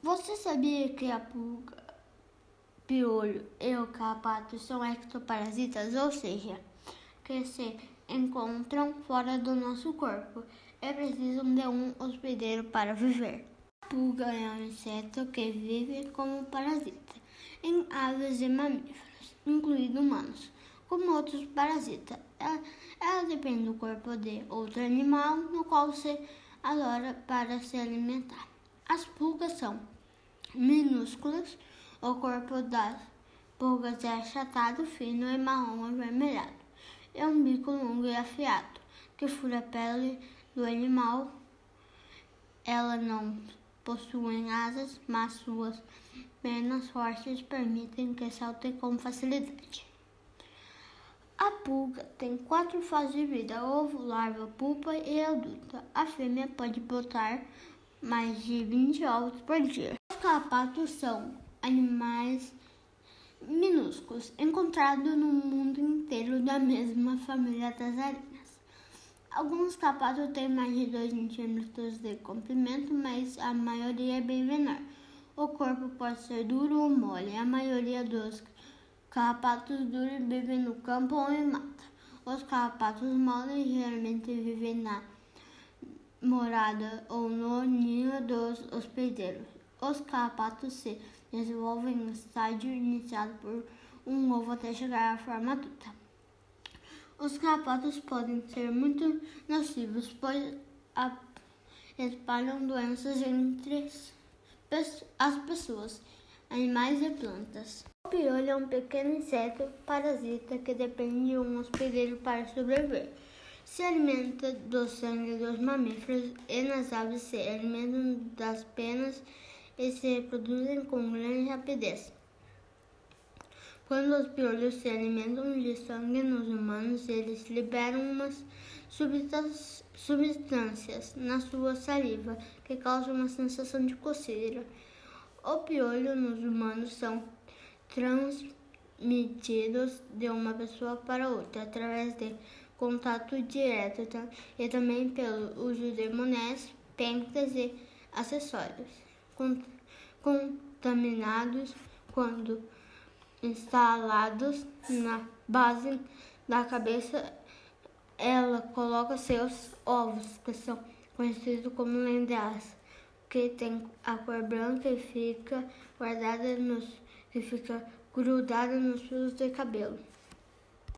Você sabia que a pulga, piolho e o carrapato são ectoparasitas, ou seja, que se encontram fora do nosso corpo e precisam de um hospedeiro para viver? A pulga é um inseto que vive como parasita em aves e mamíferos, incluindo humanos. Como outros parasitas, ela, ela depende do corpo de outro animal no qual se adora para se alimentar. As pulgas são minúsculas, o corpo das pulgas é achatado, fino e marrom avermelhado. É um bico longo e afiado que fura a pele do animal. Ela não possui asas, mas suas penas fortes permitem que salte com facilidade. A pulga tem quatro fases de vida: ovo, larva, pupa e adulta. A fêmea pode botar mais de 20 ovos por dia. Os carrapatos são animais minúsculos, encontrados no mundo inteiro da mesma família das aranhas. Alguns carrapatos têm mais de 2 centímetros de comprimento, mas a maioria é bem menor. O corpo pode ser duro ou mole. A maioria dos Carrapatos duros vivem no campo ou em mata. Os carrapatos moles geralmente vivem na morada ou no ninho dos hospedeiros. Os carrapatos se desenvolvem no estágio iniciado por um ovo até chegar à forma adulta. Os carrapatos podem ser muito nocivos, pois espalham doenças entre as pessoas, animais e plantas. O piolho é um pequeno inseto parasita que depende de um hospedeiro para sobreviver. Se alimenta do sangue dos mamíferos e nas aves se alimentam das penas e se reproduzem com grande rapidez. Quando os piolhos se alimentam de sangue nos humanos, eles liberam umas substâncias na sua saliva que causam uma sensação de coceira. O piolho nos humanos são transmitidos de uma pessoa para outra através de contato direto e também pelo uso de monés, pentas e acessórios contaminados quando instalados na base da cabeça. Ela coloca seus ovos, que são conhecidos como lendas, que tem a cor branca e fica guardada nos que fica grudada nos fios de cabelo.